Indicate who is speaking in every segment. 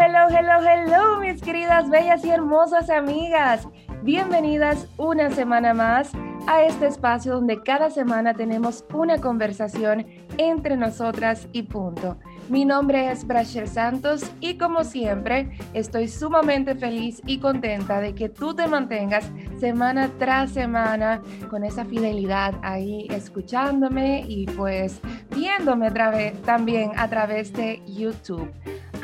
Speaker 1: hello, hello, hello, mis queridas, bellas y hermosas amigas. Bienvenidas una semana más a este espacio donde cada semana tenemos una conversación entre nosotras y punto. Mi nombre es Brachel Santos y como siempre estoy sumamente feliz y contenta de que tú te mantengas semana tras semana con esa fidelidad ahí escuchándome y pues viéndome también a través de YouTube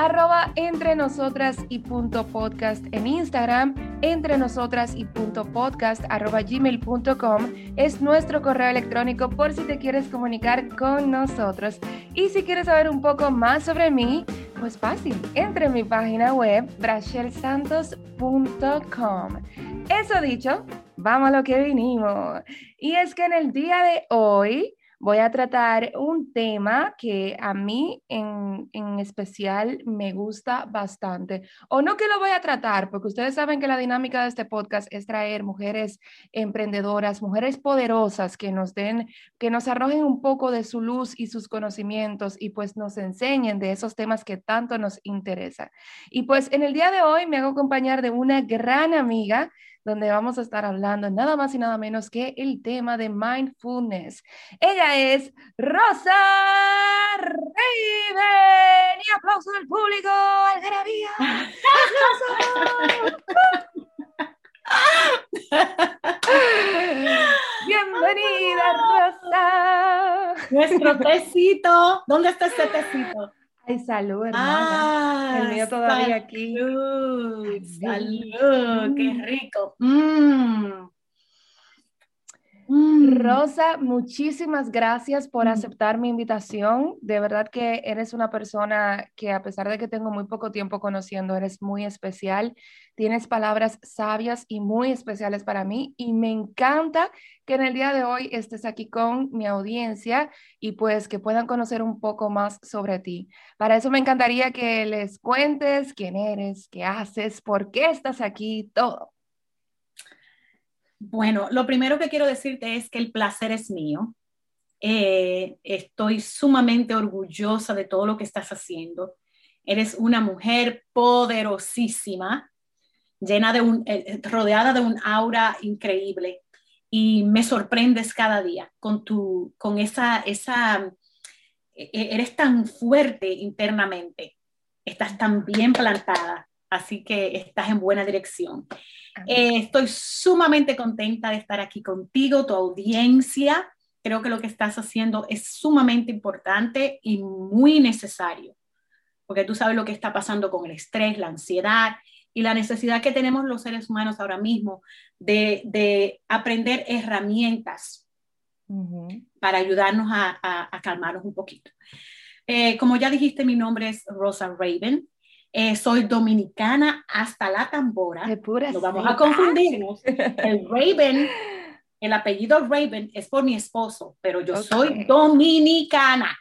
Speaker 1: arroba entre nosotras y punto podcast en Instagram, entre nosotras y punto podcast arroba gmail.com es nuestro correo electrónico por si te quieres comunicar con nosotros. Y si quieres saber un poco más sobre mí, pues fácil, entre en mi página web brachelsantos.com. Eso dicho, vamos a lo que vinimos. Y es que en el día de hoy voy a tratar un tema que a mí en, especial me gusta bastante. O no que lo voy a tratar, porque ustedes saben que la dinámica de este podcast es traer mujeres emprendedoras, mujeres poderosas que nos den, que nos arrojen un poco de su luz y sus conocimientos y pues nos enseñen de esos temas que tanto nos interesan. Y pues en el día de hoy me hago acompañar de una gran amiga donde vamos a estar hablando nada más y nada menos que el tema de mindfulness. Ella es Rosa Raven. Y aplauso del público, algarabía. Bienvenida, Rosa.
Speaker 2: Nuestro tecito. ¿Dónde está ese tecito?
Speaker 1: Ay, salud, hermana. el mío todavía aquí.
Speaker 2: Salud, qué rico.
Speaker 1: Mm. Mm. Rosa, muchísimas gracias por mm. aceptar mi invitación. De verdad que eres una persona que a pesar de que tengo muy poco tiempo conociendo, eres muy especial. Tienes palabras sabias y muy especiales para mí y me encanta que en el día de hoy estés aquí con mi audiencia y pues que puedan conocer un poco más sobre ti. Para eso me encantaría que les cuentes quién eres, qué haces, por qué estás aquí, todo.
Speaker 2: Bueno, lo primero que quiero decirte es que el placer es mío. Eh, estoy sumamente orgullosa de todo lo que estás haciendo. Eres una mujer poderosísima, llena de un, eh, eh, rodeada de un aura increíble y me sorprendes cada día con tu, con esa, esa, eres tan fuerte internamente, estás tan bien plantada, así que estás en buena dirección. Eh, estoy sumamente contenta de estar aquí contigo, tu audiencia. Creo que lo que estás haciendo es sumamente importante y muy necesario, porque tú sabes lo que está pasando con el estrés, la ansiedad y la necesidad que tenemos los seres humanos ahora mismo de, aprender herramientas para ayudarnos a, calmarnos un poquito. Eh, como ya dijiste, mi nombre es Rosa Raven. Eh, soy dominicana hasta la tambora. No vamos a confundirnos. El Raven, el apellido Raven es por mi esposo, pero yo soy dominicana.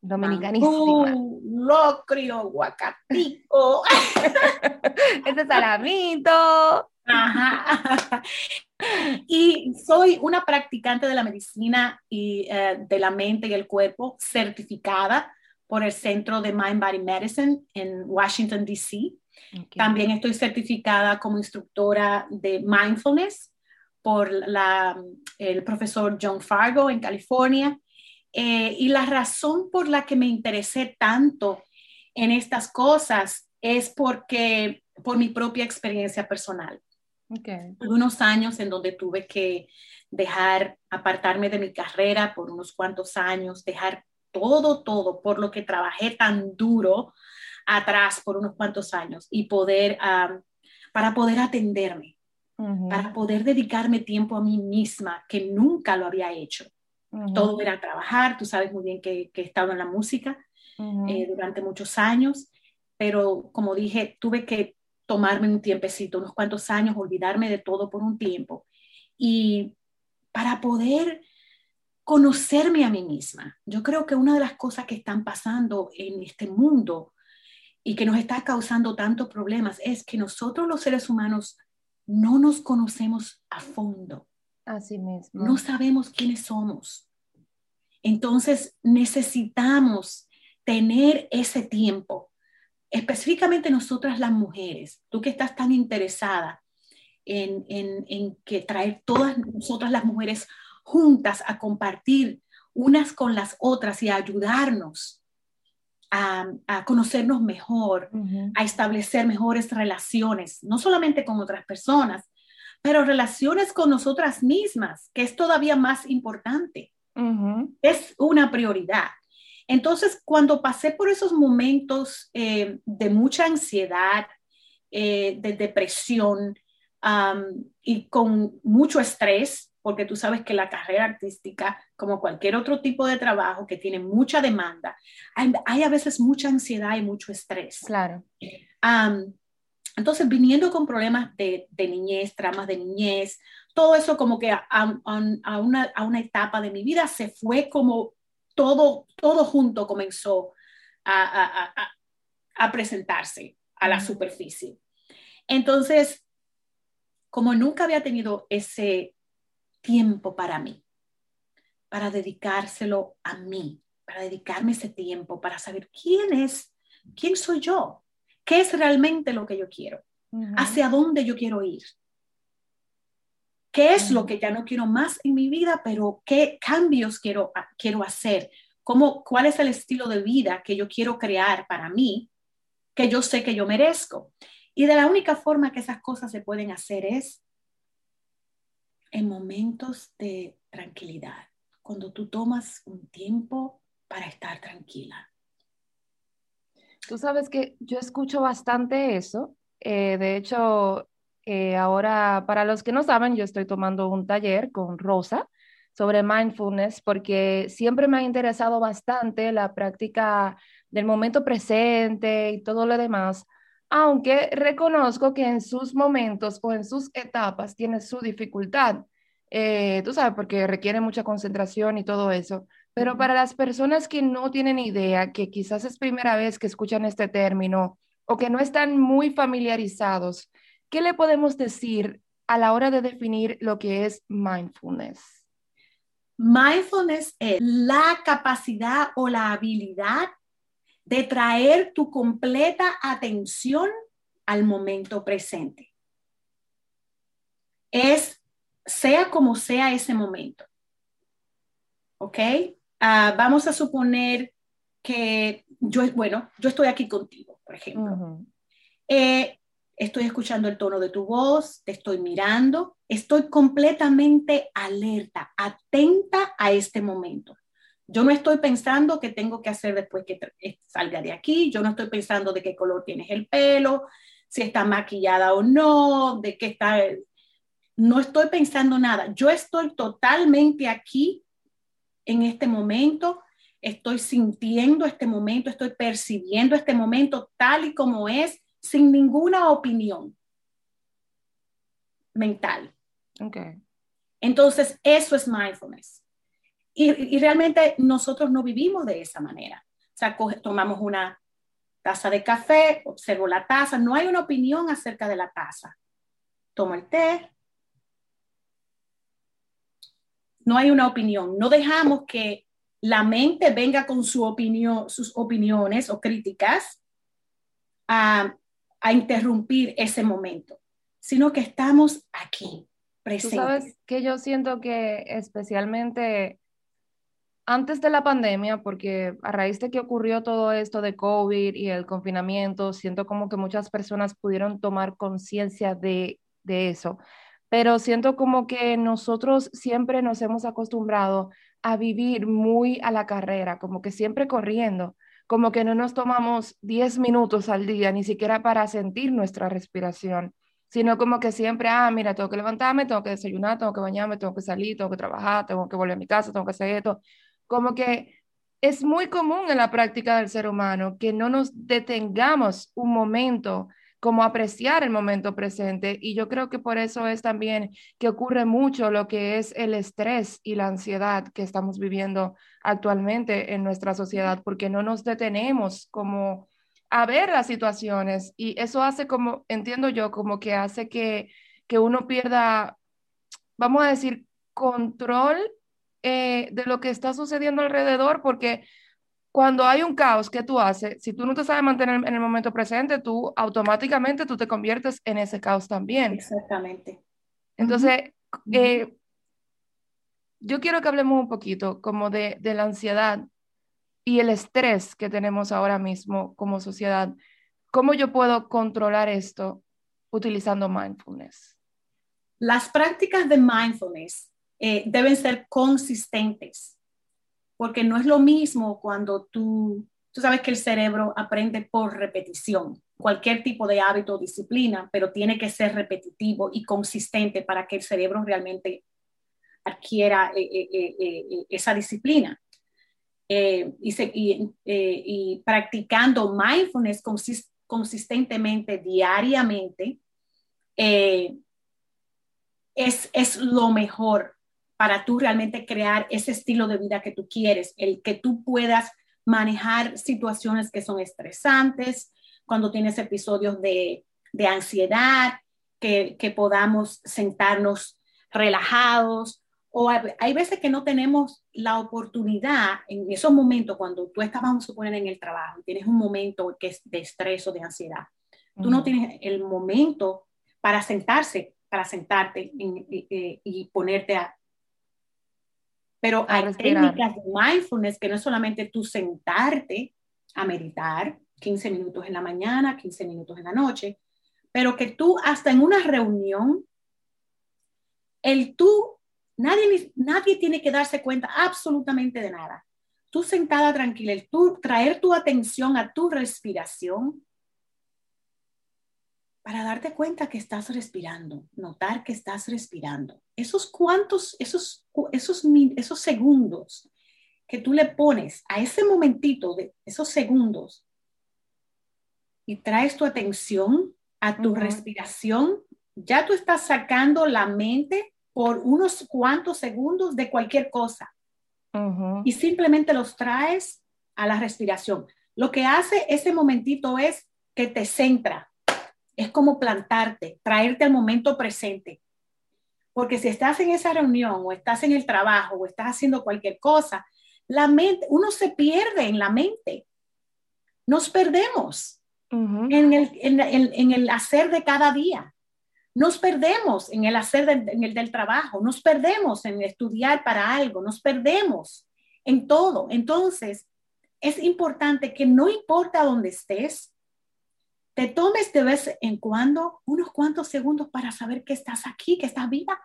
Speaker 1: Dominicanísima.
Speaker 2: locrio, guacatico.
Speaker 1: este salamito.
Speaker 2: Ajá. Y soy una practicante de la medicina y eh, de la mente y el cuerpo certificada por el Centro de Mind Body Medicine en Washington, D.C. También estoy certificada como instructora de mindfulness por la, el profesor John Fargo en California. Eh, y la razón por la que me interesé tanto en estas cosas es porque por mi propia experiencia personal. Okay. Unos años en donde tuve que dejar, apartarme de mi carrera por unos cuantos años, dejar todo, todo, por lo que trabajé tan duro atrás por unos cuantos años y poder, para poder atenderme, para poder dedicarme tiempo a mí misma, que nunca lo había hecho. Todo era trabajar, tú sabes muy bien que, que he estado en la música eh, durante muchos años, pero como dije, tuve que tomarme un tiempecito, unos cuantos años, olvidarme de todo por un tiempo. Y para poder conocerme a mí misma. Yo creo que una de las cosas que están pasando en este mundo y que nos está causando tantos problemas es que nosotros los seres humanos no nos conocemos a fondo.
Speaker 1: Así mismo.
Speaker 2: No sabemos quiénes somos. Entonces necesitamos tener ese tiempo específicamente nosotras las mujeres, tú que estás tan interesada en, en, que traer todas nosotras las mujeres juntas a compartir unas con las otras y a ayudarnos a, a conocernos mejor, a establecer mejores relaciones, no solamente con otras personas, pero relaciones con nosotras mismas, que es todavía más importante. Es una prioridad. Entonces, cuando pasé por esos momentos eh, de mucha ansiedad, eh, de depresión y con mucho estrés, porque tú sabes que la carrera artística, como cualquier otro tipo de trabajo que tiene mucha demanda, hay, a veces mucha ansiedad y mucho estrés.
Speaker 1: Claro.
Speaker 2: entonces, viniendo con problemas de, niñez, tramas de niñez, todo eso como que a, una, a, una, etapa de mi vida se fue como todo, todo junto comenzó a, a presentarse a la superficie. Entonces, como nunca había tenido ese tiempo para mí, para dedicárselo a mí, para dedicarme ese tiempo, para saber quién es, quién soy yo, qué es realmente lo que yo quiero, hacia dónde yo quiero ir, qué es lo que ya no quiero más en mi vida, pero qué cambios quiero, quiero hacer, cómo, cuál es el estilo de vida que yo quiero crear para mí, que yo sé que yo merezco. Y de la única forma que esas cosas se pueden hacer es en momentos de tranquilidad, cuando tú tomas un tiempo para estar tranquila.
Speaker 1: Tú sabes que yo escucho bastante eso. Eh, de hecho, eh, ahora, para los que no saben, yo estoy tomando un taller con Rosa sobre mindfulness porque siempre me ha interesado bastante la práctica del momento presente y todo lo demás, aunque reconozco que en sus momentos o en sus etapas tiene su dificultad. Eh, tú sabes, porque requiere mucha concentración y todo eso. Pero para las personas que no tienen idea, que quizás es primera vez que escuchan este término o que no están muy familiarizados, ¿qué le podemos decir a la hora de definir lo que es mindfulness?
Speaker 2: Mindfulness es la capacidad o la habilidad de traer tu completa atención al momento presente. Es sea como sea ese momento. ¿Ok? Ah, vamos a suponer que yo, bueno, yo estoy aquí contigo, por ejemplo. Eh, estoy escuchando el tono de tu voz, te estoy mirando, estoy completamente alerta, atenta a este momento. Yo no estoy pensando qué tengo que hacer después que eh, salga de aquí, yo no estoy pensando de qué color tienes el pelo, si está maquillada o no, de qué está, no estoy pensando nada, yo estoy totalmente aquí en este momento, estoy sintiendo este momento, estoy percibiendo este momento tal y como es, sin ninguna opinión mental.
Speaker 1: Okay.
Speaker 2: Entonces, eso es mindfulness. Y, realmente nosotros no vivimos de esa manera. O sea, tomamos una taza de café, observo la taza, no hay una opinión acerca de la taza. Tomo el té. No hay una opinión. No dejamos que la mente venga con su opinión, sus opiniones o críticas a, a interrumpir ese momento, sino que estamos aquí, presentes. Tú
Speaker 1: sabes que yo siento que especialmente antes de la pandemia, porque a raíz de que ocurrió todo esto de COVID y el confinamiento, siento como que muchas personas pudieron tomar conciencia de, de eso, pero siento como que nosotros siempre nos hemos acostumbrado a vivir muy a la carrera, como que siempre corriendo, como que no nos tomamos 10 minutos al día, ni siquiera para sentir nuestra respiración, sino como que siempre, ah, mira, tengo que levantarme, tengo que desayunar, tengo que bañarme, tengo que salir, tengo que trabajar, tengo que volver a mi casa, tengo que hacer esto como que es muy común en la práctica del ser humano que no nos detengamos un momento como apreciar el momento presente y yo creo que por eso es también que ocurre mucho lo que es el estrés y la ansiedad que estamos viviendo actualmente en nuestra sociedad porque no nos detenemos como a ver las situaciones y eso hace como, entiendo yo, como que hace que, que uno pierda, vamos a decir, control eh, de lo que está sucediendo alrededor, porque cuando hay un caos, ¿qué tú haces? Si tú no te sabes mantener en el momento presente, tú automáticamente tú te conviertes en ese caos también.
Speaker 2: Exactamente.
Speaker 1: Entonces, eh, yo quiero que hablemos un poquito como de, de la ansiedad y el estrés que tenemos ahora mismo como sociedad. ¿Cómo yo puedo controlar esto utilizando mindfulness?
Speaker 2: Las prácticas de mindfulness eh, deben ser consistentes, porque no es lo mismo cuando tú, tú sabes que el cerebro aprende por repetición, cualquier tipo de hábito o disciplina, pero tiene que ser repetitivo y consistente para que el cerebro realmente adquiera eh, eh, esa disciplina. y, y, practicando mindfulness consistentemente, diariamente, es, es lo mejor para tú realmente crear ese estilo de vida que tú quieres, el que tú puedas manejar situaciones que son estresantes, cuando tienes episodios de, de ansiedad, que, que, podamos sentarnos relajados. O hay veces que no tenemos la oportunidad en esos momentos cuando tú estás, vamos a suponer, en el trabajo, tienes un momento que es de estrés o de ansiedad. Tú no tienes el momento para sentarse, para sentarte y, y ponerte a, pero hay técnicas de mindfulness que no es solamente tú sentarte a meditar 15 minutos en la mañana, 15 minutos en la noche, pero que tú hasta en una reunión, el tú, nadie, nadie tiene que darse cuenta absolutamente de nada. Tú sentada tranquila, el tú traer tu atención a tu respiración para darte cuenta que estás respirando, notar que estás respirando. Esos cuantos, esos, esos, esos segundos que tú le pones a ese momentito de esos segundos y traes tu atención a tu respiración, ya tú estás sacando la mente por unos cuantos segundos de cualquier cosa y simplemente los traes a la respiración. Lo que hace ese momentito es que te centra, es como plantarte, traerte al momento presente. Porque si estás en esa reunión o estás en el trabajo o estás haciendo cualquier cosa, la mente, uno se pierde en la mente. Nos perdemos en, el, en, el, hacer de cada día. Nos perdemos en el hacer en el del trabajo, nos perdemos en estudiar para algo, nos perdemos en todo. Entonces, es importante que no importa dónde estés, te tomes de vez en cuando unos cuantos segundos para saber que estás aquí, que estás viva.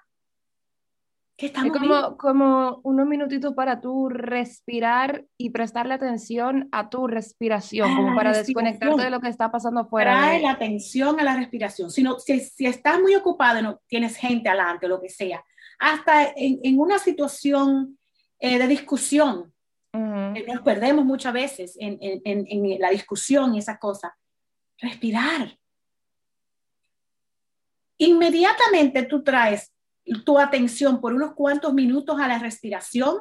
Speaker 1: Que estamos es como, como unos minutitos para tú respirar y prestarle atención a tu respiración, como para desconectarte de lo que está pasando afuera.
Speaker 2: Trae la atención a la respiración. Si, no, si, si estás muy ocupado, no tienes gente adelante, lo que sea, hasta en, en una situación eh, de discusión, nos perdemos muchas veces en, en, en la discusión y esas cosas respirar. Inmediatamente tú traes tu atención por unos cuantos minutos a la respiración,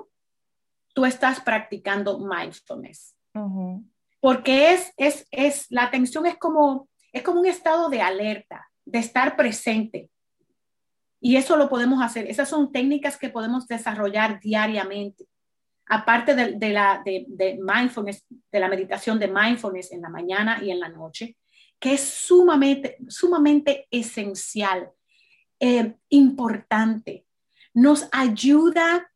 Speaker 2: tú estás practicando mindfulness. Porque es, es, es, la atención es como, es como un estado de alerta, de estar presente. Y eso lo podemos hacer. Esas son técnicas que podemos desarrollar diariamente. Aparte de, de la de, de mindfulness, de la meditación de mindfulness en la mañana y en la noche, que es sumamente, sumamente esencial, eh, importante. Nos ayuda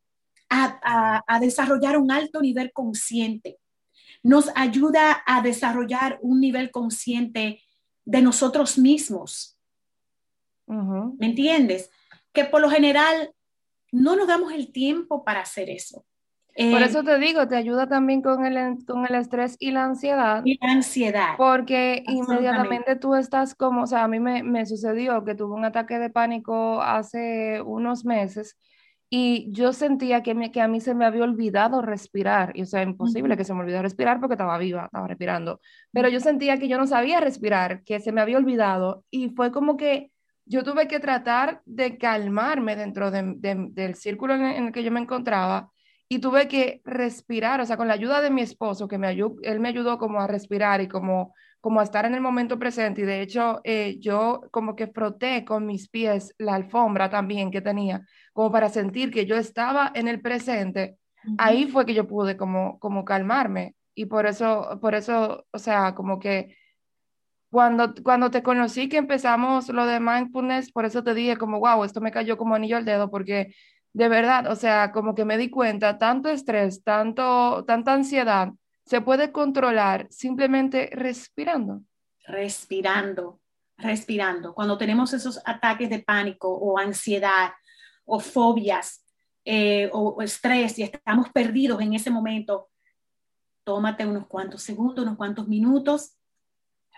Speaker 2: a, a, desarrollar un alto nivel consciente. Nos ayuda a desarrollar un nivel consciente de nosotros mismos. ¿Me entiendes? Que por lo general no nos damos el tiempo para hacer eso.
Speaker 1: Por eh, eso te digo, te ayuda también con el, con el estrés y la ansiedad.
Speaker 2: Y la ansiedad.
Speaker 1: Porque inmediatamente tú estás como, o sea, a mí me, me, sucedió que tuve un ataque de pánico hace unos meses y yo sentía que, me, que a mí se me había olvidado respirar. Y o sea, imposible que se me olvidara respirar porque estaba viva, estaba respirando. Pero yo sentía que yo no sabía respirar, que se me había olvidado. Y fue como que yo tuve que tratar de calmarme dentro de, del círculo en el que yo me encontraba y tuve que respirar, o sea, con la ayuda de mi esposo, que me ayudó, él me ayudó como a respirar y como, como a estar en el momento presente. Y de hecho, eh, yo como que froté con mis pies la alfombra también que tenía, como para sentir que yo estaba en el presente. Ahí fue que yo pude como, como calmarme. Y por eso, por eso, o sea, como que cuando, cuando te conocí que empezamos lo de mindfulness, por eso te dije como, wow, esto me cayó como anillo al dedo, porque de verdad, o sea, como que me di cuenta, tanto estrés, tanto, tanta ansiedad, se puede controlar simplemente respirando.
Speaker 2: Respirando, respirando. Cuando tenemos esos ataques de pánico o ansiedad o fobias eh, o estrés y estamos perdidos en ese momento, tómate unos cuantos segundos, unos cuantos minutos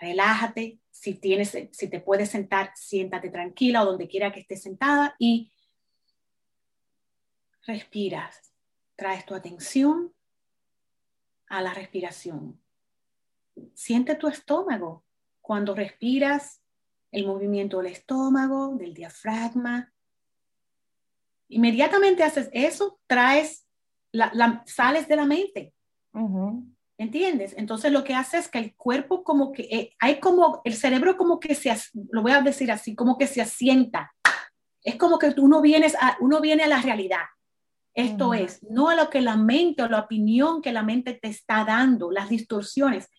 Speaker 2: relájate, si, tienes, si te puedes sentar, siéntate tranquila o donde quiera que estés sentada y respiras. Traes tu atención a la respiración. Siente tu estómago. Cuando respiras, el movimiento del estómago, del diafragma. Inmediatamente haces eso, traes, la, sales de la mente. ¿Entiendes? Entonces lo que hace es que el cuerpo como que, eh, hay como, el cerebro como que se, lo voy a decir así, como que se asienta. Es como que uno, vienes a, uno viene a la realidad. Esto es, no a lo que la mente o la opinión que la mente te está dando, las distorsiones.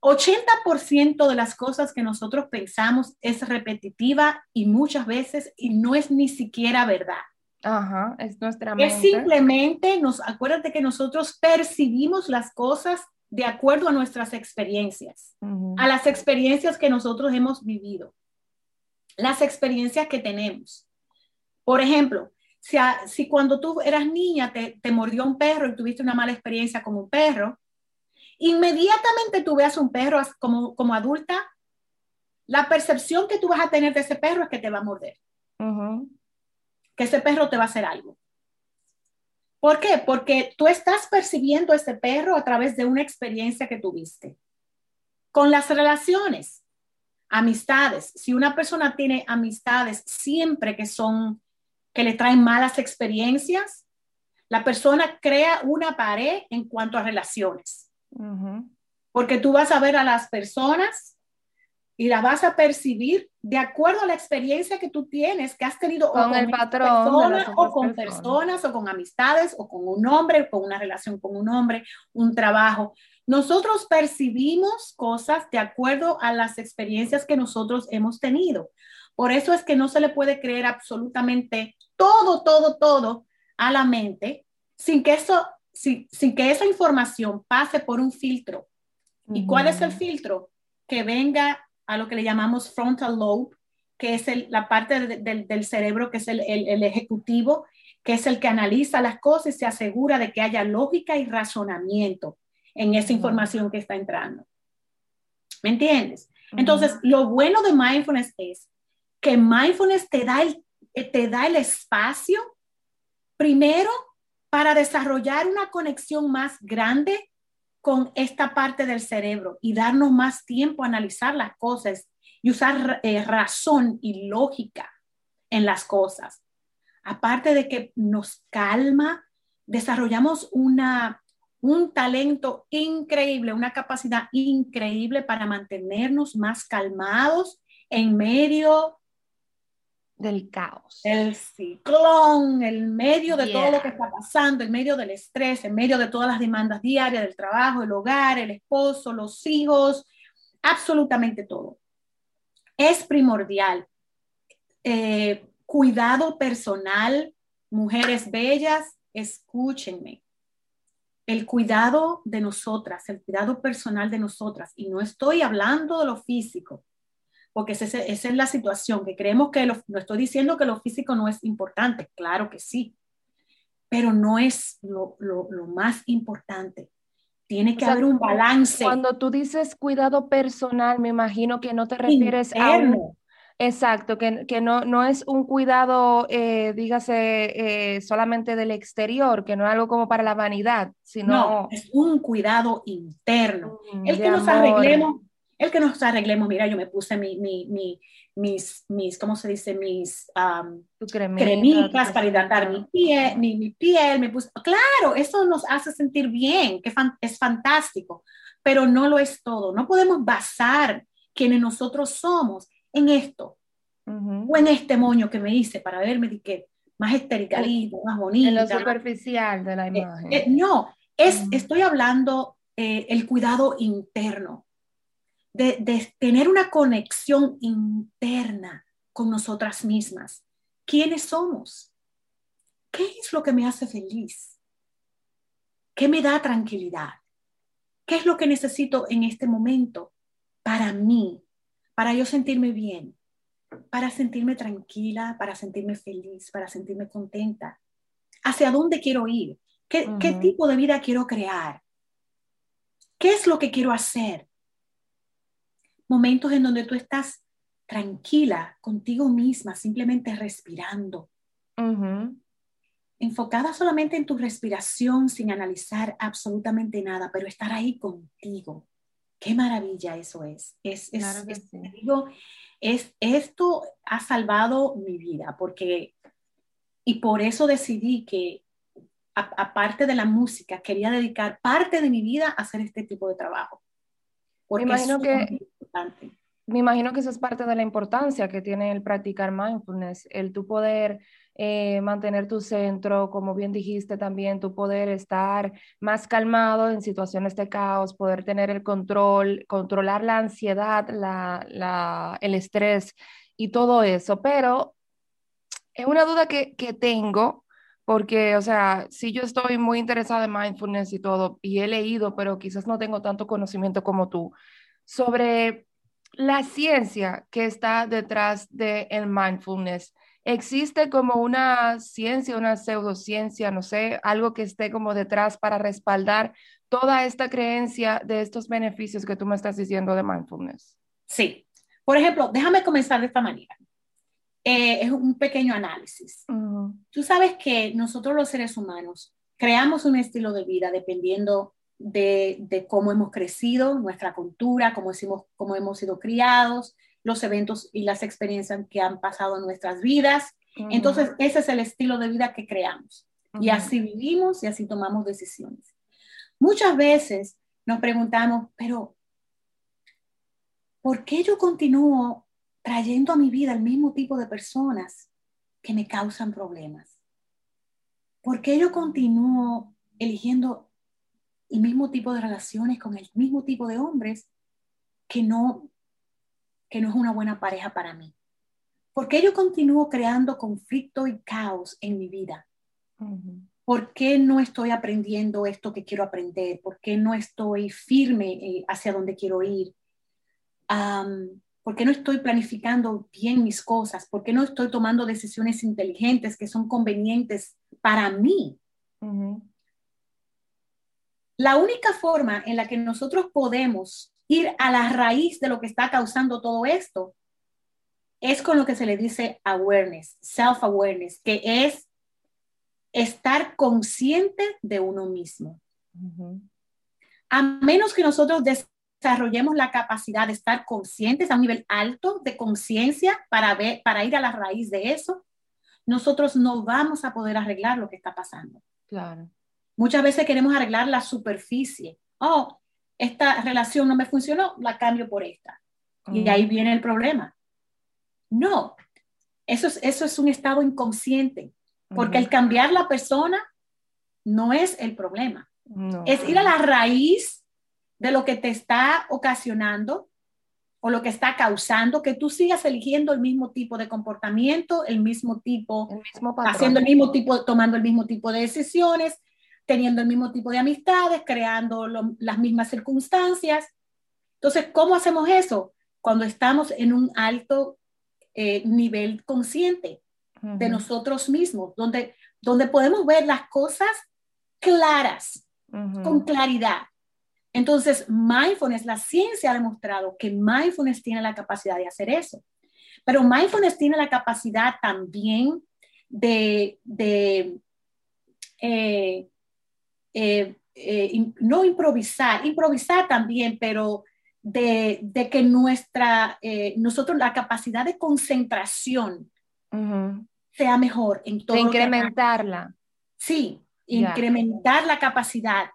Speaker 2: 80% de las cosas que nosotros pensamos es repetitiva y muchas veces y no es ni siquiera verdad.
Speaker 1: Ajá, es nuestra mente.
Speaker 2: Es simplemente, nos, acuérdate que nosotros percibimos las cosas de acuerdo a nuestras experiencias, a las experiencias que nosotros hemos vivido, las experiencias que tenemos. Por ejemplo, si, si cuando tú eras niña te, te, mordió un perro y tuviste una mala experiencia con un perro, inmediatamente tú veas un perro como, como adulta, la percepción que tú vas a tener de ese perro es que te va a morder que ese perro te va a hacer algo. ¿Por qué? Porque tú estás percibiendo ese perro a través de una experiencia que tuviste. Con las relaciones, amistades, si una persona tiene amistades siempre que son, que le traen malas experiencias, la persona crea una pared en cuanto a relaciones. Porque tú vas a ver a las personas y la vas a percibir de acuerdo a la experiencia que tú tienes, que has tenido
Speaker 1: con, el patrón
Speaker 2: o con personas o con amistades o con un hombre, con una relación con un hombre, un trabajo. Nosotros percibimos cosas de acuerdo a las experiencias que nosotros hemos tenido. Por eso es que no se le puede creer absolutamente todo, todo, todo a la mente sin que eso, sin, sin que esa información pase por un filtro. ¿Y cuál es el filtro? Que venga a lo que le llamamos frontal lobe, que es la parte del cerebro que es el, ejecutivo, que es el que analiza las cosas y se asegura de que haya lógica y razonamiento en esa información que está entrando. ¿Me entiendes? Entonces, lo bueno de mindfulness es que mindfulness te da el, te da el espacio, primero, para desarrollar una conexión más grande con esta parte del cerebro y darnos más tiempo a analizar las cosas y usar eh, razón y lógica en las cosas. Aparte de que nos calma, desarrollamos una, un talento increíble, una capacidad increíble para mantenernos más calmados en medio
Speaker 1: del caos.
Speaker 2: El ciclón, en medio de todo lo que está pasando, en medio del estrés, en medio de todas las demandas diarias del trabajo, el hogar, el esposo, los hijos, absolutamente todo. Es primordial. Eh, cuidado personal, mujeres bellas, escúchenme. El cuidado de nosotras, el cuidado personal de nosotras, y no estoy hablando de lo físico, porque esa, es la situación, que creemos que lo, no estoy diciendo que lo físico no es importante, claro que sí, pero no es lo, más importante. Tiene que haber un balance.
Speaker 1: Cuando tú dices cuidado personal, me imagino que no te refieres a un, Exacto, que, que, no, no es un cuidado, eh, dígase, eh, solamente del exterior, que no es algo como para la vanidad, sino...
Speaker 2: No, es un cuidado interno. Mm, el que nos arreglemos, el que nos arreglemos, mira, yo me puse mi, mi, mi, mis, mis, ¿cómo se dice? Mis cremitas para hidratar mi piel, mi, mi, piel, me puse, claro, eso nos hace sentir bien, que es fantástico, pero no lo es todo. No podemos basar quienes nosotros somos en esto, o en este moño que me hice para verme de que más estericalito, más bonito.
Speaker 1: En lo superficial de la
Speaker 2: eh,
Speaker 1: imagen.
Speaker 2: Eh, no, Es, Estoy hablando eh, el cuidado interno, de, de tener una conexión interna con nosotras mismas. ¿Quiénes somos? ¿Qué es lo que me hace feliz? ¿Qué me da tranquilidad? ¿Qué es lo que necesito en este momento para mí, para yo sentirme bien, para sentirme tranquila, para sentirme feliz, para sentirme contenta? ¿Hacia dónde quiero ir? ¿Qué, ¿Qué tipo de vida quiero crear? ¿Qué es lo que quiero hacer? Momentos en donde tú estás tranquila contigo misma, simplemente respirando. Enfocada solamente en tu respiración sin analizar absolutamente nada, pero estar ahí contigo. Qué maravilla eso es. Es, es, esto ha salvado mi vida porque, y por eso decidí que aparte de la música, quería dedicar parte de mi vida a hacer este tipo de trabajo.
Speaker 1: Porque me imagino que me imagino que eso es parte de la importancia que tiene el practicar mindfulness, el tu poder eh, mantener tu centro, como bien dijiste también, tu poder estar más calmado en situaciones de caos, poder tener el control, controlar la ansiedad, la, el estrés y todo eso. Pero es una duda que, que tengo porque, o sea, sí yo estoy muy interesada en mindfulness y todo, y he leído, pero quizás no tengo tanto conocimiento como tú, sobre la ciencia que está detrás del el mindfulness. ¿Existe como una ciencia, una pseudociencia, no sé, algo que esté como detrás para respaldar toda esta creencia de estos beneficios que tú me estás diciendo de mindfulness?
Speaker 2: Sí. Por ejemplo, déjame comenzar de esta manera. Eh, es un pequeño análisis. Tú sabes que nosotros los seres humanos creamos un estilo de vida dependiendo de, cómo hemos crecido, nuestra cultura, cómo, hemos, cómo hemos sido criados, los eventos y las experiencias que han pasado en nuestras vidas. Entonces, ese es el estilo de vida que creamos. Y así vivimos y así tomamos decisiones. Muchas veces nos preguntamos, pero ¿por qué yo continúo trayendo a mi vida el mismo tipo de personas que me causan problemas? ¿Por qué yo continúo eligiendo el mismo tipo de relaciones con el mismo tipo de hombres que no, que no es una buena pareja para mí? ¿Por qué yo continúo creando conflicto y caos en mi vida? ¿Por qué no estoy aprendiendo esto que quiero aprender? ¿Por qué no estoy firme eh, hacia donde quiero ir? ¿Por qué no estoy planificando bien mis cosas? ¿Por qué no estoy tomando decisiones inteligentes que son convenientes para mí? La única forma en la que nosotros podemos ir a la raíz de lo que está causando todo esto es con lo que se le dice awareness, self-awareness, que es estar consciente de uno mismo. A menos que nosotros desarrollemos la capacidad de estar conscientes a un nivel alto de conciencia para, ver, para ir a la raíz de eso, nosotros no vamos a poder arreglar lo que está pasando.
Speaker 1: Claro.
Speaker 2: Muchas veces queremos arreglar la superficie. Oh, esta relación no me funcionó, la cambio por esta. Y ahí viene el problema. No, eso es, eso es un estado inconsciente, porque el cambiar la persona no es el problema. Es ir a la raíz de lo que te está ocasionando o lo que está causando que tú sigas eligiendo el mismo tipo de comportamiento, el mismo tipo, haciendo el mismo tipo, tomando el mismo tipo de decisiones, teniendo el mismo tipo de amistades, creando las mismas circunstancias. Entonces, ¿cómo hacemos eso? Cuando estamos en un alto eh, nivel consciente de nosotros mismos, donde, donde podemos ver las cosas claras, con claridad. Entonces, mindfulness, la ciencia ha demostrado que mindfulness tiene la capacidad de hacer eso. Pero mindfulness tiene la capacidad también de, eh, eh, eh, no improvisar, improvisar también, pero de, que nuestra, nosotros la capacidad de concentración sea mejor en todo.
Speaker 1: De incrementarla.
Speaker 2: sí, incrementar la capacidad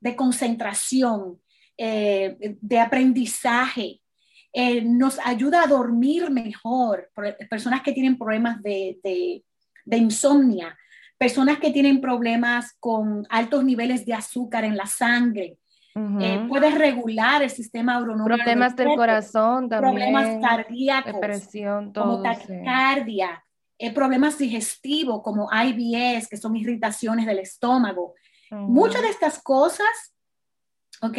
Speaker 2: de concentración, eh, de aprendizaje. Eh, nos ayuda a dormir mejor. Personas que tienen problemas de, de, insomnia, personas que tienen problemas con altos niveles de azúcar en la sangre. Eh, puede regular el sistema agronómico.
Speaker 1: Problemas del, corazón también.
Speaker 2: Problemas cardíacos.
Speaker 1: Depresión, todo.
Speaker 2: Como taquicardia. Eh, problemas digestivos como IBS, que son irritaciones del estómago. Muchas de estas cosas, ¿ok?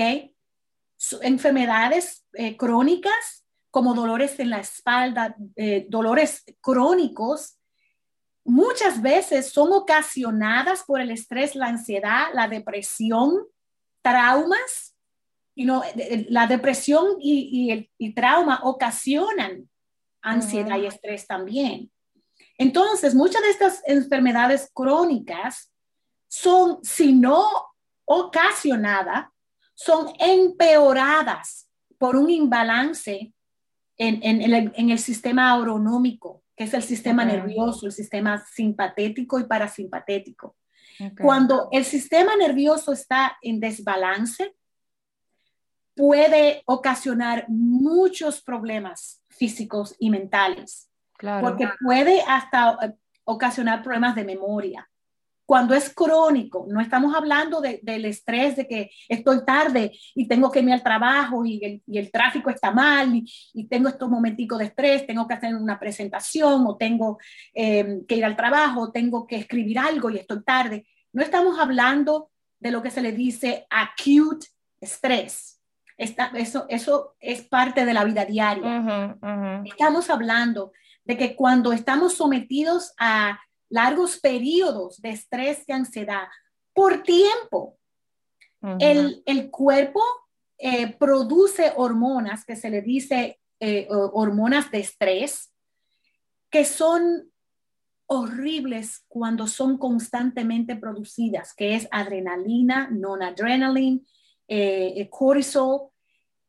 Speaker 2: enfermedades eh, crónicas como dolores en la espalda, dolores crónicos, muchas veces son ocasionadas por el estrés, la ansiedad, la depresión, traumas. y no la depresión y, el, y trauma ocasionan ansiedad y estrés también. Entonces, muchas de estas enfermedades crónicas son, si no ocasionadas, son empeoradas por un imbalance en, en, el, sistema autonómico que es el sistema nervioso, el sistema simpatético y parasimpatético. Cuando el sistema nervioso está en desbalance, puede ocasionar muchos problemas físicos y mentales, porque puede hasta eh, ocasionar problemas de memoria, cuando es crónico, no estamos hablando del estrés de que estoy tarde y tengo que irme al trabajo y el, tráfico está mal y, tengo estos momenticos de estrés, tengo que hacer una presentación o tengo em, que ir al trabajo, tengo que escribir algo y estoy tarde. No estamos hablando de lo que se le dice acute stress. eso, eso es parte de la vida diaria. Estamos hablando de que cuando estamos sometidos a largos periodos de estrés y ansiedad por tiempo. el, cuerpo eh, produce hormonas que se le dice eh, hormonas de estrés, que son horribles cuando son constantemente producidas, que es adrenalina, non-adrenaline, eh, cortisol.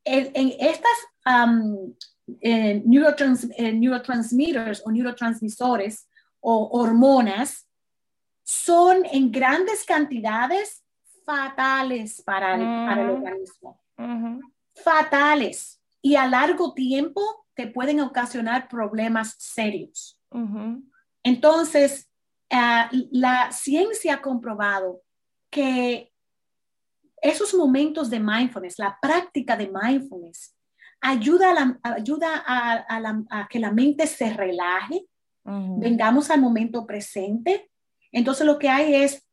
Speaker 2: En, estas neurotransmitters o neurotransmisores o hormonas son en grandes cantidades fatales para el, mm. organismo. Fatales. Y a largo tiempo te pueden ocasionar problemas serios. Entonces, ah, la ciencia ha comprobado que esos momentos de mindfulness, la práctica de mindfulness, ayuda, a, ayuda a que la mente se relaje, vengamos al momento presente. Entonces lo que hay es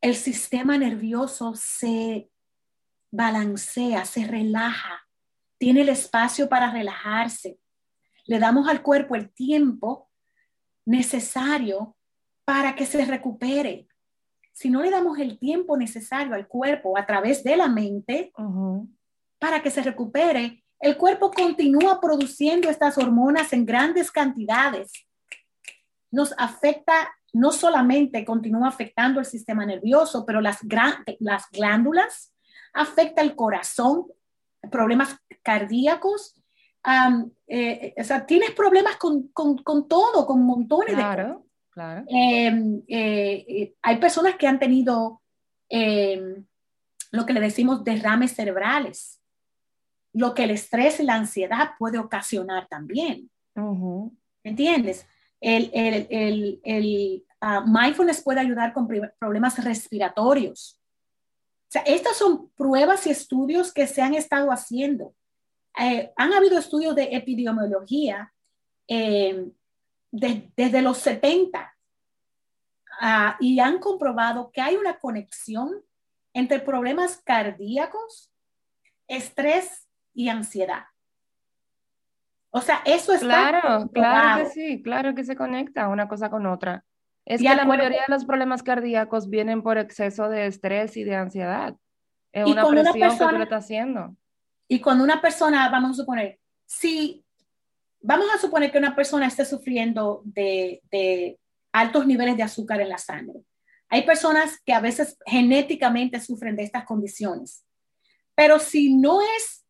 Speaker 2: el sistema nervioso se balancea, se relaja, tiene el espacio para relajarse. Le damos al cuerpo el tiempo necesario para que se recupere. Si no le damos el tiempo necesario al cuerpo a través de la mente para que se recupere, el cuerpo continúa produciendo estas hormonas en grandes cantidades nos afecta, no solamente continúa afectando el sistema nervioso, pero las, las glándulas, afecta el corazón, problemas cardíacos. Eh, o sea, tienes problemas con, todo, con montones de cosas. Claro. Em, eh, eh, hay personas que han tenido em, lo que le decimos derrames cerebrales, lo que el estrés y la ansiedad puede ocasionar también. ¿Entiendes? El, el, el, ah, mindfulness puede ayudar con problemas respiratorios. O sea, estas son pruebas y estudios que se han estado haciendo. Eh, han habido estudios de epidemiología eh, desde los 70 ah, y han comprobado que hay una conexión entre problemas cardíacos, estrés y ansiedad. O sea, eso es
Speaker 1: Claro, claro que sí, claro que se conecta una cosa con otra. Es que la mayoría de los problemas cardíacos vienen por exceso de estrés y de ansiedad. Es una presión que tú le estás haciendo.
Speaker 2: Y cuando una persona, vamos a suponer, si vamos a suponer que una persona esté sufriendo de, de altos niveles de azúcar en la sangre. Hay personas que a veces genéticamente sufren de estas condiciones. Pero si no es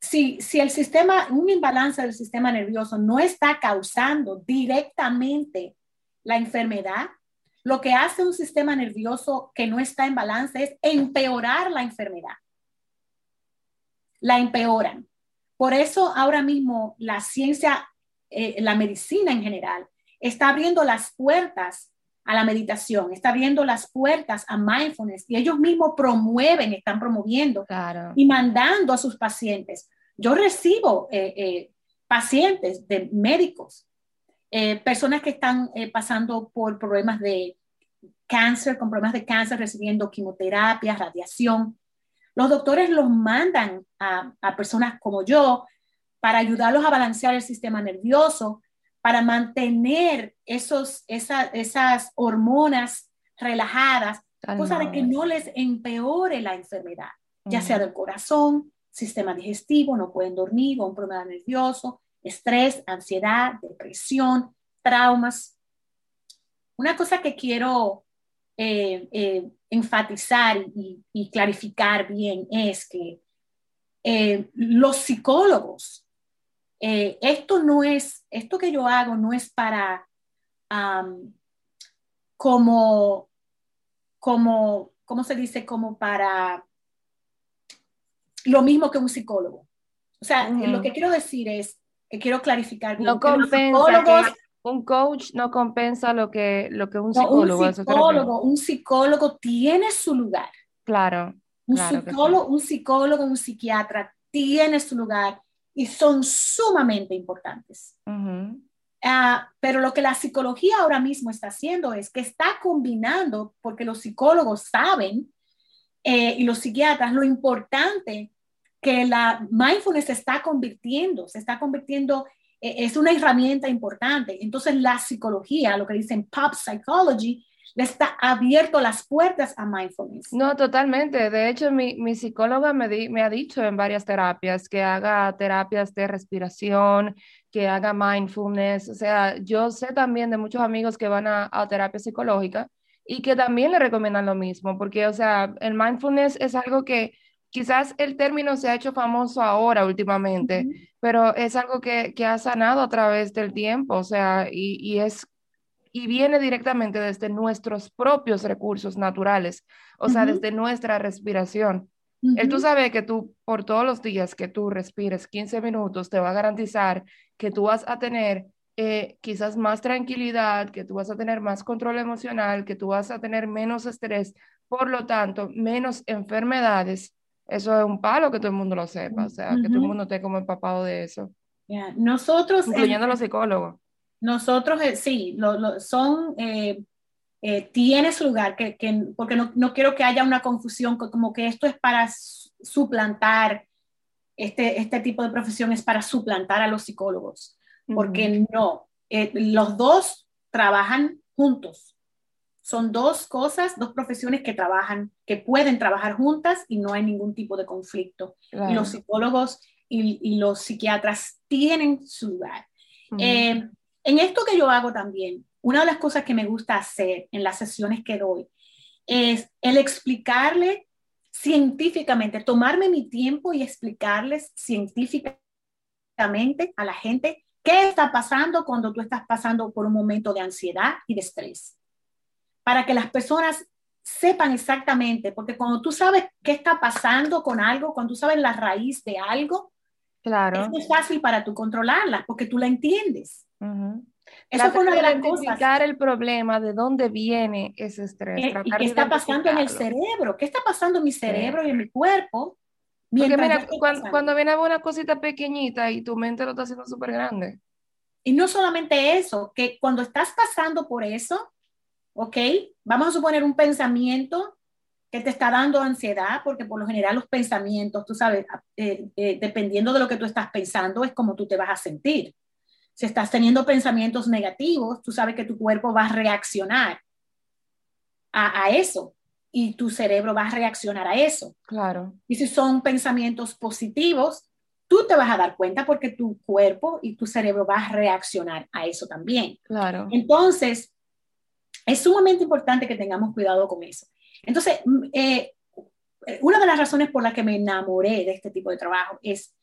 Speaker 2: si, el sistema, un imbalance del sistema nervioso no está causando directamente la enfermedad, lo que hace un sistema nervioso que no está en balance es empeorar la enfermedad. La empeoran. Por eso ahora mismo la ciencia, eh, la medicina en general, está abriendo las puertas a la meditación, está abriendo las puertas a mindfulness y ellos mismos promueven, están promoviendo y mandando a sus pacientes. Yo recibo eh, eh, pacientes de médicos, eh, personas que están pasando por problemas de cáncer, con problemas de cáncer, recibiendo quimioterapia, radiación. Los doctores los mandan a, a personas como yo para ayudarlos a balancear el sistema nervioso, para mantener esos, esas hormonas relajadas, cosa de que no les empeore la enfermedad, ya sea del corazón, sistema digestivo, no pueden dormir, o un problema nervioso, estrés, ansiedad, depresión, traumas. Una cosa que quiero eh, eh, enfatizar y, clarificar bien es que eh, los psicólogos eh, esto no es, esto que yo hago no es para como, como, ¿cómo se dice? Como para lo mismo que un psicólogo. O sea, lo que quiero decir es, que quiero clarificar.
Speaker 1: No compensa un coach no compensa lo que, lo que un psicólogo.
Speaker 2: un psicólogo, un psicólogo tiene su lugar.
Speaker 1: Claro.
Speaker 2: Un, psicólogo, un psicólogo, un psiquiatra tiene su lugar y son sumamente importantes. Ah, pero lo que la psicología ahora mismo está haciendo es que está combinando, porque los psicólogos saben eh, y los psiquiatras lo importante que la mindfulness se está convirtiendo, se está convirtiendo, eh, es una herramienta importante. Entonces la psicología, lo que dicen pop psychology, le está abierto las puertas a mindfulness.
Speaker 1: No, totalmente. De hecho, mi, mi psicóloga me, me ha dicho en varias terapias que haga terapias de respiración, que haga mindfulness. O sea, yo sé también de muchos amigos que van a, a terapia psicológica y que también le recomiendan lo mismo, porque, o sea, el mindfulness es algo que quizás el término se ha hecho famoso ahora últimamente, pero es algo que, que, ha sanado a través del tiempo, o sea, y, y es y viene directamente desde nuestros propios recursos naturales, o sea, desde nuestra respiración. El tú sabes que tú, por todos los días que tú respires 15 minutos, te va a garantizar que tú vas a tener eh, quizás más tranquilidad, que tú vas a tener más control emocional, que tú vas a tener menos estrés, por lo tanto, menos enfermedades. Eso es un palo que todo el mundo lo sepa, o sea, que todo el mundo esté como empapado de eso.
Speaker 2: Nosotros...
Speaker 1: Incluyendo los psicólogos.
Speaker 2: Nosotros, eh, sí, lo, son, eh, eh, tiene su lugar, que, porque no, no, quiero que haya una confusión, como que esto es para suplantar, este, este tipo de profesión es para suplantar a los psicólogos, porque no, los dos trabajan juntos. Son dos cosas, dos profesiones que trabajan, que pueden trabajar juntas y no hay ningún tipo de conflicto. Y los psicólogos y, y, los psiquiatras tienen su lugar. En esto que yo hago también, una de las cosas que me gusta hacer en las sesiones que doy es el explicarle científicamente, tomarme mi tiempo y explicarles científicamente a la gente qué está pasando cuando tú estás pasando por un momento de ansiedad y de estrés. Para que las personas sepan exactamente, porque cuando tú sabes qué está pasando con algo, cuando tú sabes la raíz de algo, claro. es muy fácil para tú controlarla, porque tú la entiendes.
Speaker 1: Eso fue una de las identificar el problema, de dónde viene ese estrés.
Speaker 2: ¿Qué, ¿Y qué está pasando en el cerebro? ¿Qué está pasando en mi cerebro y en mi cuerpo?
Speaker 1: Porque mira, cuando, cuando, viene una cosita pequeñita y tu mente lo está haciendo súper grande.
Speaker 2: Y no solamente eso, que cuando estás pasando por eso, ¿ok? Vamos a suponer un pensamiento que te está dando ansiedad, porque por lo general los pensamientos, tú sabes, eh, eh, dependiendo de lo que tú estás pensando, es como tú te vas a sentir. Si estás teniendo pensamientos negativos, tú sabes que tu cuerpo va a reaccionar a, eso y tu cerebro va a reaccionar a eso.
Speaker 1: Claro.
Speaker 2: Y si son pensamientos positivos, tú te vas a dar cuenta porque tu cuerpo y tu cerebro va a reaccionar a eso también.
Speaker 1: Claro.
Speaker 2: Entonces, es sumamente importante que tengamos cuidado con eso. Entonces, mm, eh, una de las razones por las que me enamoré de este tipo de trabajo es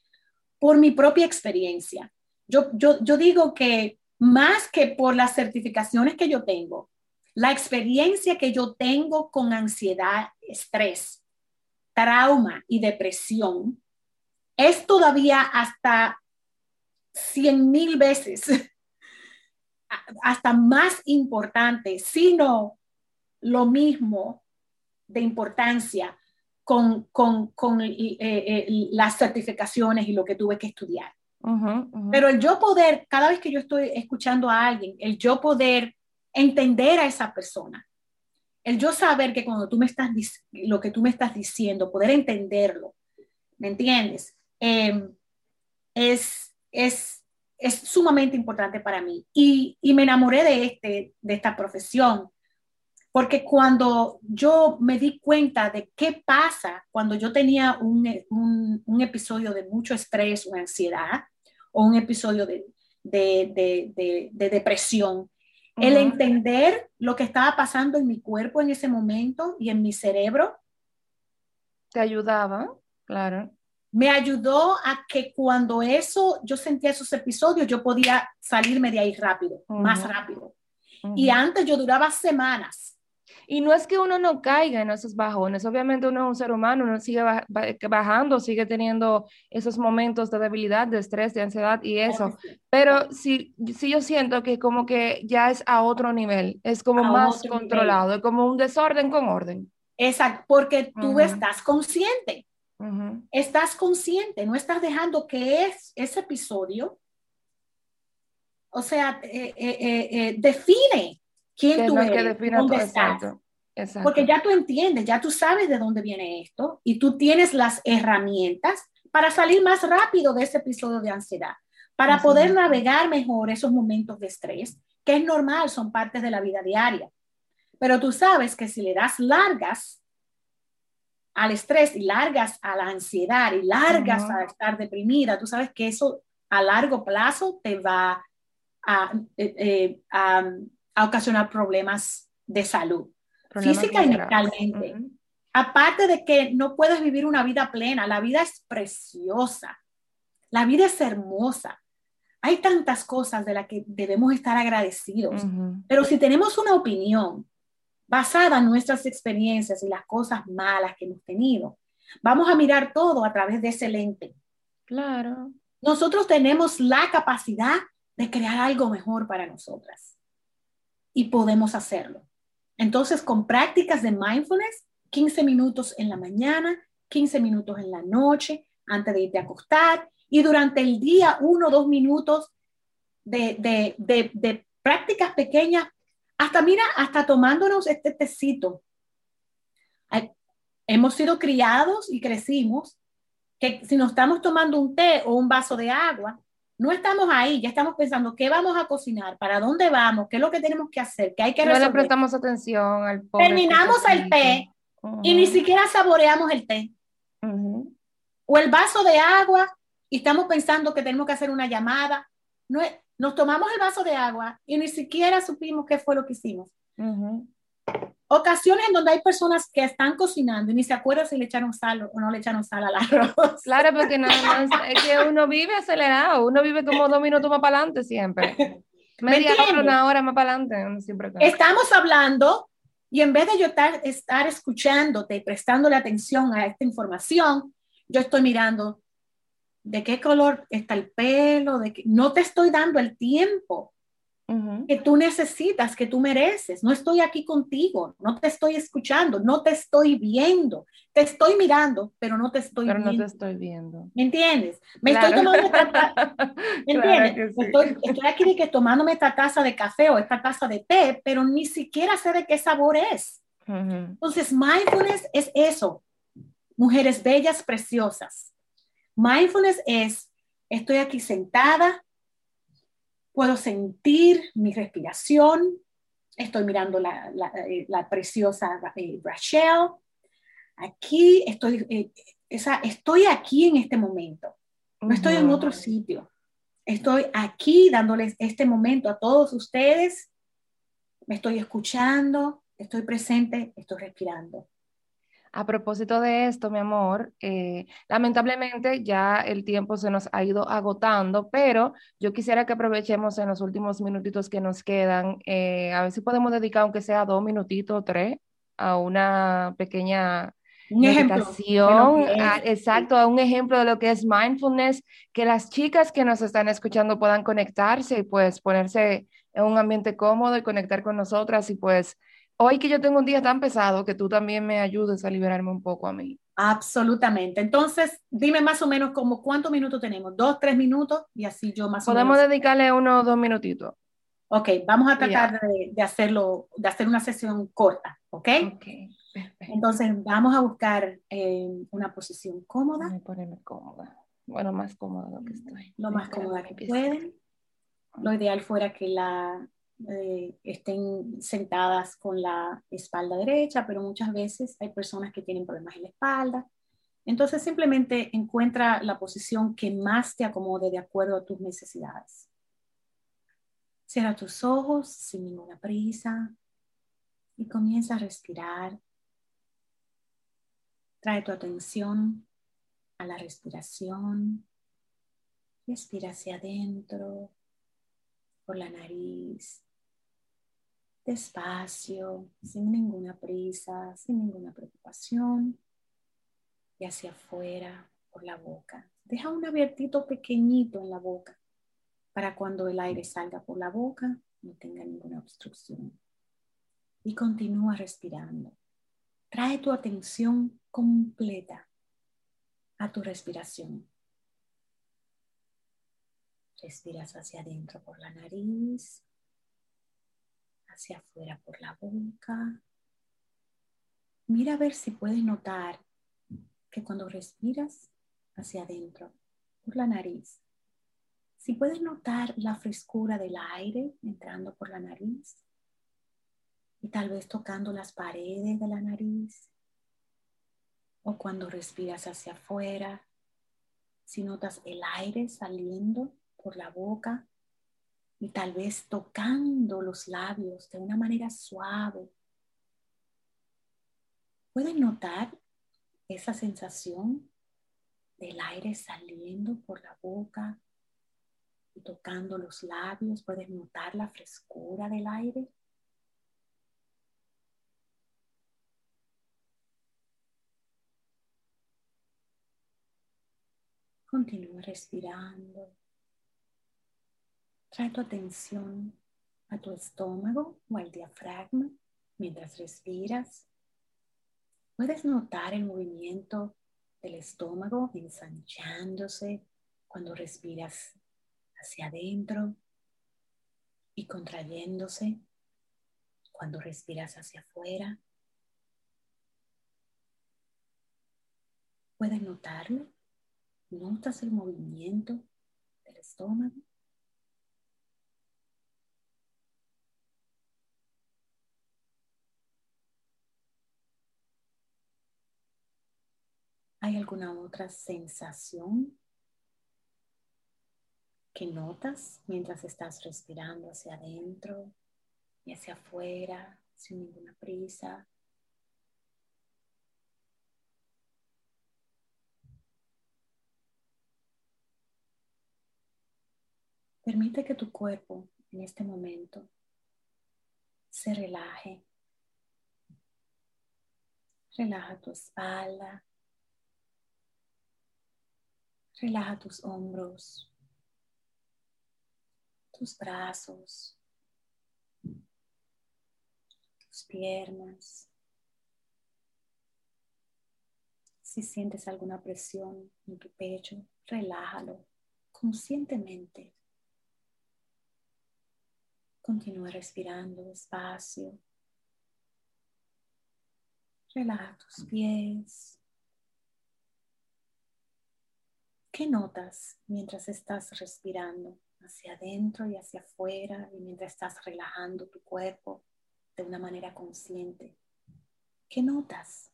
Speaker 2: por mi propia experiencia yo, yo, digo que más que por las certificaciones que yo tengo, la experiencia que yo tengo con ansiedad, estrés, trauma y depresión es todavía hasta cien mil veces hasta más importante, sino lo mismo de importancia con, con, con eh, eh, las certificaciones y lo que tuve que estudiar. Pero el yo poder, cada vez que yo estoy escuchando a alguien, el yo poder entender a esa persona, el yo saber que cuando tú me estás, lo que tú me estás diciendo, poder entenderlo, ¿me entiendes? Em, es, es, es sumamente importante para mí. Y, y, me enamoré de, este, de esta profesión, porque cuando yo me di cuenta de qué pasa cuando yo tenía un, un, un episodio de mucho estrés o ansiedad, o un episodio de, de, de, de depresión, el entender lo que estaba pasando en mi cuerpo en ese momento y en mi cerebro.
Speaker 1: Te ayudaba, claro.
Speaker 2: Me ayudó a que cuando eso, yo sentía esos episodios, yo podía salirme de ahí rápido, más rápido. Y antes yo duraba semanas
Speaker 1: y no es que uno no caiga en esos bajones, obviamente uno es un ser humano, uno sigue bajando, sigue teniendo esos momentos de debilidad, de estrés, de ansiedad y eso, pero sí, sí yo siento que como que ya es a otro nivel, es como más controlado, es como un desorden con orden.
Speaker 2: Exacto, porque tú estás consciente, estás consciente, no estás dejando que es, ese episodio, o sea, eh, eh, eh, define quién tú eres, dónde estás. Porque ya tú entiendes, ya tú sabes de dónde viene esto y tú tienes las herramientas para salir más rápido de ese episodio de ansiedad, para poder navegar mejor esos momentos de estrés, que es normal, son partes de la vida diaria. Pero tú sabes que si le das largas al estrés y largas a la ansiedad y largas a estar deprimida, tú sabes que eso a largo plazo te va a, eh, eh, a a ocasionar problemas de salud, física y mentalmente. Aparte de que no puedes vivir una vida plena, la vida es preciosa, la vida es hermosa. Hay tantas cosas de las que debemos estar agradecidos, pero si tenemos una opinión basada en nuestras experiencias y las cosas malas que hemos tenido, vamos a mirar todo a través de ese lente.
Speaker 1: Claro.
Speaker 2: Nosotros tenemos la capacidad de crear algo mejor para nosotras y podemos hacerlo. Entonces, con prácticas de mindfulness, 15 minutos en la mañana, 15 minutos en la noche, antes de irte a acostar, y durante el día, uno o dos minutos de, de, de, prácticas pequeñas, hasta mira, hasta tomándonos este tecito. Hemos sido criados y crecimos que si nos estamos tomando un té o un vaso de agua, no estamos ahí, ya estamos pensando qué vamos a cocinar, para dónde vamos, qué es lo que tenemos que hacer, qué hay que resolver.
Speaker 1: No le prestamos atención al
Speaker 2: Terminamos el té y ni siquiera saboreamos el té. O el vaso de agua y estamos pensando que tenemos que hacer una llamada. No, nos tomamos el vaso de agua y ni siquiera supimos qué fue lo que hicimos ocasiones en donde hay personas que están cocinando y ni se acuerdan si le echaron sal o no le echaron sal al arroz.
Speaker 1: Claro, porque no, es que uno vive acelerado, uno vive como dos minutos más para adelante siempre. Media hora, una hora más para adelante. Siempre
Speaker 2: Estamos hablando y en vez de yo estar, estar escuchándote, prestándole atención a esta información, yo estoy mirando de qué color está el pelo, de que no te estoy dando el tiempo que tú necesitas, que tú mereces. No estoy aquí contigo, no te estoy escuchando, no te estoy viendo. Te estoy mirando, pero no te estoy
Speaker 1: pero
Speaker 2: viendo.
Speaker 1: no te estoy viendo.
Speaker 2: ¿Me entiendes? Me estoy tomando esta ¿Me entiendes? estoy, estoy, aquí de que tomándome esta taza de café o esta taza de té, pero ni siquiera sé de qué sabor es. Entonces, mindfulness es eso. Mujeres bellas, preciosas. Mindfulness es, estoy aquí sentada, Puedo sentir mi respiración. Estoy mirando la, la, eh, preciosa eh, Rachel. Aquí estoy, eh, esa, estoy aquí en este momento. No estoy en otro sitio. Estoy aquí dándoles este momento a todos ustedes. Me estoy escuchando, estoy presente, estoy respirando.
Speaker 1: A propósito de esto, mi amor, eh, lamentablemente ya el tiempo se nos ha ido agotando, pero yo quisiera que aprovechemos en los últimos minutitos que nos quedan, eh, a ver si podemos dedicar, aunque sea dos minutitos o tres, a una pequeña un meditación, exacto, a un ejemplo de lo que es mindfulness, que las chicas que nos están escuchando puedan conectarse y pues ponerse en un ambiente cómodo y conectar con nosotras y pues hoy que yo tengo un día tan pesado, que tú también me ayudes a liberarme un poco a mí.
Speaker 2: Absolutamente. Entonces, dime más o menos como cuántos minutos tenemos, dos, tres minutos y así yo más o
Speaker 1: menos. Podemos dedicarle unos dos minutitos.
Speaker 2: Ok, vamos a tratar de, hacerlo, de hacer una sesión corta, ¿ok? Ok, Entonces, vamos a buscar eh, una posición cómoda.
Speaker 1: Voy a ponerme cómoda. Bueno, más cómoda lo que estoy.
Speaker 2: Lo más cómoda que pueden. Lo ideal fuera que la eh, estén sentadas con la espalda derecha, pero muchas veces hay personas que tienen problemas en la espalda. Entonces simplemente encuentra la posición que más te acomode de acuerdo a tus necesidades. Cierra tus ojos sin ninguna prisa y comienza a respirar. Trae tu atención a la respiración. Respira hacia adentro por la nariz despacio, sin ninguna prisa, sin ninguna preocupación, y hacia afuera por la boca. Deja un abiertito pequeñito en la boca para cuando el aire salga por la boca no tenga ninguna obstrucción. Y continúa respirando. Trae tu atención completa a tu respiración. Respiras hacia adentro por la nariz hacia afuera por la boca. Mira a ver si puedes notar que cuando respiras hacia adentro por la nariz, si puedes notar la frescura del aire entrando por la nariz y tal vez tocando las paredes de la nariz. O cuando respiras hacia afuera, si notas el aire saliendo por la boca y tal vez tocando los labios de una manera suave. ¿Pueden notar esa sensación del aire saliendo por la boca y tocando los labios? ¿Puedes notar la frescura del aire? Continúa respirando. Trae tu atención a tu estómago o al diafragma mientras respiras. Puedes notar el movimiento del estómago ensanchándose cuando respiras hacia adentro y contrayéndose cuando respiras hacia afuera. ¿Puedes notarlo? ¿Notas el movimiento del estómago? ¿Hay alguna otra sensación que notas mientras estás respirando hacia adentro y hacia afuera sin ninguna prisa? Permite que tu cuerpo en este momento se relaje. Relaja tu espalda, Relaja tus hombros, tus brazos, tus piernas. Si sientes alguna presión en tu pecho, relájalo conscientemente. Continúa respirando despacio. Relaja tus pies, ¿Qué notas mientras estás respirando hacia adentro y hacia afuera y mientras estás relajando tu cuerpo de una manera consciente? ¿Qué notas?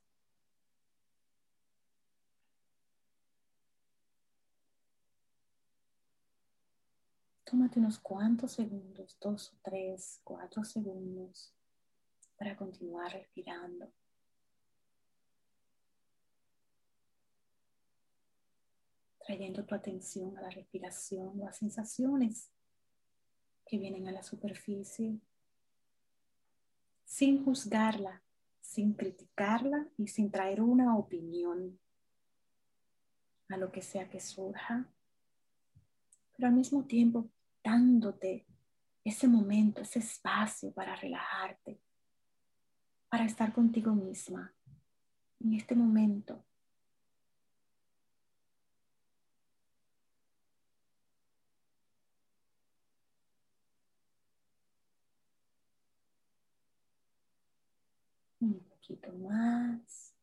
Speaker 2: Tómate unos cuantos segundos, dos o tres, cuatro segundos, para continuar respirando. Trayendo tu atención a la respiración o a sensaciones que vienen a la superficie, sin juzgarla, sin criticarla y sin traer una opinión a lo que sea que surja, pero al mismo tiempo dándote ese momento, ese espacio para relajarte, para estar contigo misma en este momento. Un poquito más.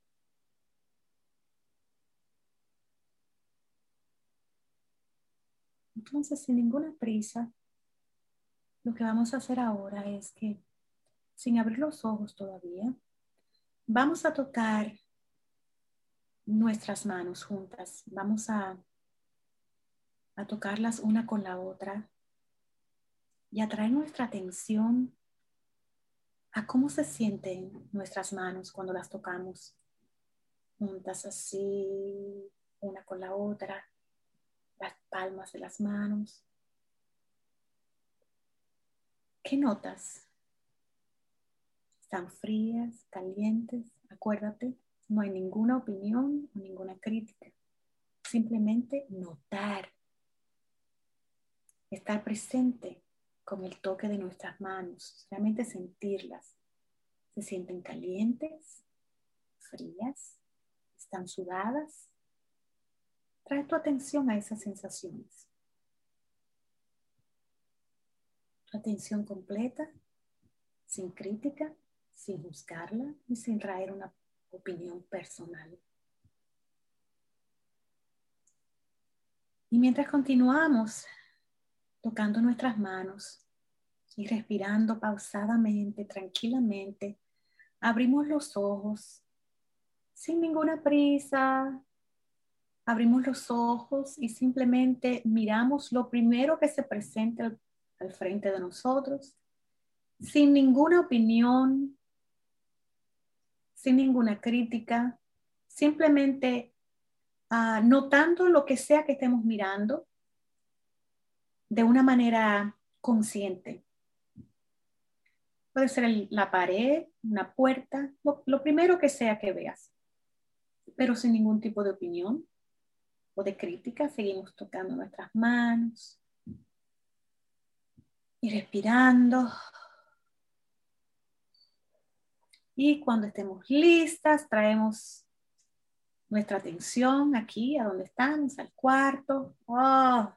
Speaker 2: Entonces, sin ninguna prisa, lo que vamos a hacer ahora es que, sin abrir los ojos todavía, vamos a tocar nuestras manos juntas. Vamos a, a tocarlas una con la otra y atraer nuestra atención a cómo se sienten nuestras manos cuando las tocamos juntas así, una con la otra, las palmas de las manos. ¿Qué notas? ¿Están frías, calientes? Acuérdate, no hay ninguna opinión o ninguna crítica. Simplemente notar. Estar presente con el toque de nuestras manos. Realmente sentirlas. ¿Se sienten calientes? ¿Frías? ¿Están sudadas? Trae tu atención a esas sensaciones. atención completa, sin crítica, sin juzgarla y sin traer una opinión personal. Y mientras continuamos tocando nuestras manos y respirando pausadamente, tranquilamente, abrimos los ojos sin ninguna prisa. Abrimos los ojos y simplemente miramos lo primero que se presente al frente de nosotros, sin ninguna opinión, sin ninguna crítica, simplemente uh, notando lo que sea que estemos mirando de una manera consciente. Puede ser la pared, una puerta, lo primero que sea que veas, pero sin ningún tipo de opinión o de crítica. Seguimos tocando nuestras manos, y respirando. Y cuando estemos listas, traemos nuestra atención aquí, a donde estamos, al cuarto. Oh.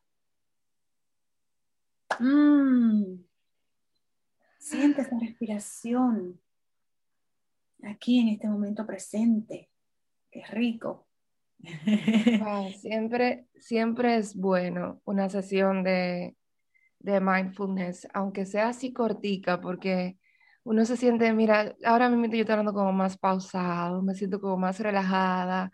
Speaker 2: Mm. Siente esa respiración aquí en este momento presente. Qué rico.
Speaker 1: siempre, siempre es bueno una sesión de de mindfulness, aunque sea así cortica, porque uno se siente, mira, ahora mismo yo estoy hablando como más pausado, me siento como más relajada,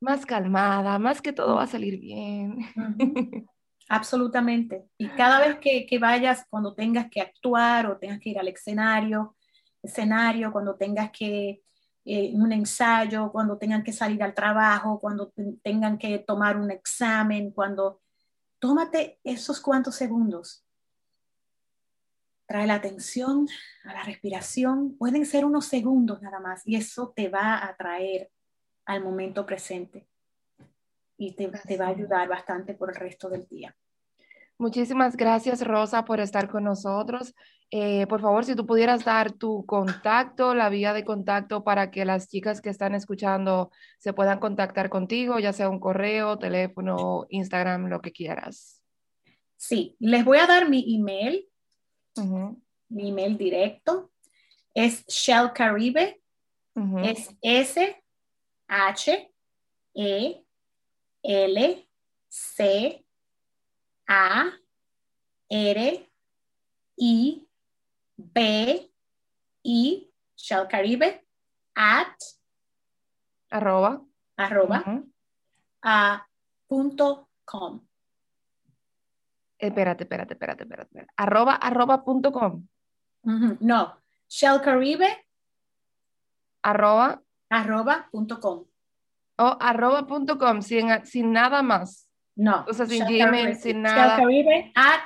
Speaker 1: más calmada, más que todo va a salir bien.
Speaker 2: Absolutamente. Y cada vez que, que, vayas, cuando tengas que actuar o tengas que ir al escenario, escenario, cuando tengas que eh, un ensayo, cuando tengan que salir al trabajo, cuando tengan que tomar un examen, cuando tómate esos cuantos segundos Trae la atención a la respiración. Pueden ser unos segundos nada más y eso te va a traer al momento presente y te, va a ayudar bastante por el resto del día.
Speaker 1: Muchísimas gracias, Rosa, por estar con nosotros. Eh, por favor, si tú pudieras dar tu contacto, la vía de contacto para que las chicas que están escuchando se puedan contactar contigo, ya sea un correo, teléfono, Instagram, lo que quieras.
Speaker 2: Sí, les voy a dar mi email mi email directo es Shell Caribe. Es S H E L C A R I B I Shell Caribe at
Speaker 1: arroba
Speaker 2: arroba a punto com.
Speaker 1: Espérate, espérate, espérate, espérate. Arroba, arroba punto com.
Speaker 2: No, Shell Caribe.
Speaker 1: Arroba.
Speaker 2: Arroba punto com.
Speaker 1: O arroba punto com, sin, sin nada más.
Speaker 2: No.
Speaker 1: O sea, sin Gmail, sin nada.
Speaker 2: Shell Caribe at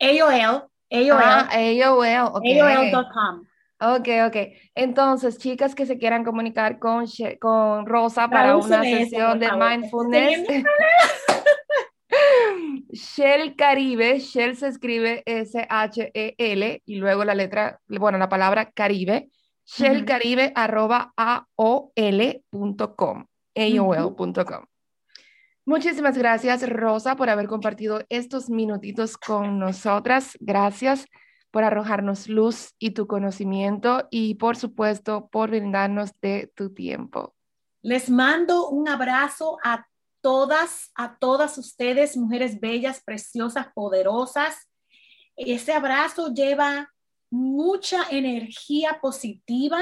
Speaker 2: AOL. AOL.
Speaker 1: Ah, AOL, okay.
Speaker 2: AOL.com.
Speaker 1: Ok, ok. Entonces, chicas que se quieran comunicar con, con Rosa para una sesión de mindfulness. Shell Caribe, Shell se escribe S-H-E-L y luego la letra, bueno, la palabra Caribe, shellcaribe arroba aol.com. Muchísimas gracias, Rosa, por haber compartido estos minutitos con nosotras. Gracias por arrojarnos luz y tu conocimiento y, por supuesto, por brindarnos de tu tiempo.
Speaker 2: Les mando un abrazo a todas, a todas ustedes, mujeres bellas, preciosas, poderosas. Ese abrazo lleva mucha energía positiva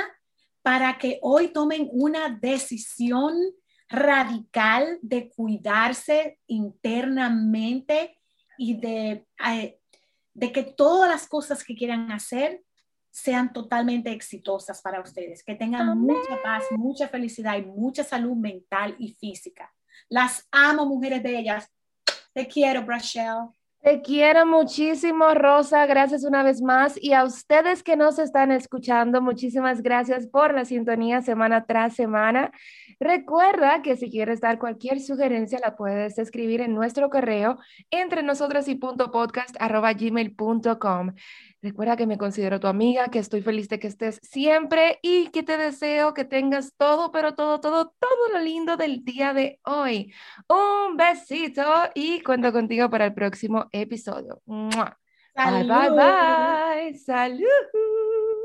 Speaker 2: para que hoy tomen una decisión radical de cuidarse internamente y de, eh, de que todas las cosas que quieran hacer sean totalmente exitosas para ustedes, que tengan mucha paz, mucha felicidad y mucha salud mental y física. Las amo, mujeres bellas. Te quiero, Brachelle.
Speaker 1: Te quiero muchísimo, Rosa. Gracias una vez más. Y a ustedes que nos están escuchando, muchísimas gracias por la sintonía semana tras semana. Recuerda que si quieres dar cualquier sugerencia, la puedes escribir en nuestro correo entre nosotras y punto podcast gmail.com. Recuerda que me considero tu amiga, que estoy feliz de que estés siempre y que te deseo que tengas todo, pero todo, todo, todo lo lindo del día de hoy. Un besito y cuento contigo para el próximo episodio. Bye, bye, bye. Salud.